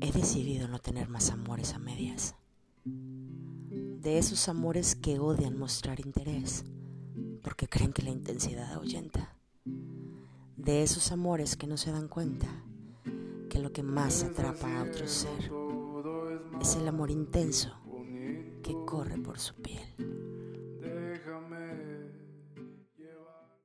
he decidido no tener más amores a medias. De esos amores que odian mostrar interés porque creen que la intensidad ahuyenta. De esos amores que no se dan cuenta que lo que más atrapa a otro ser es el amor intenso que corre por su piel.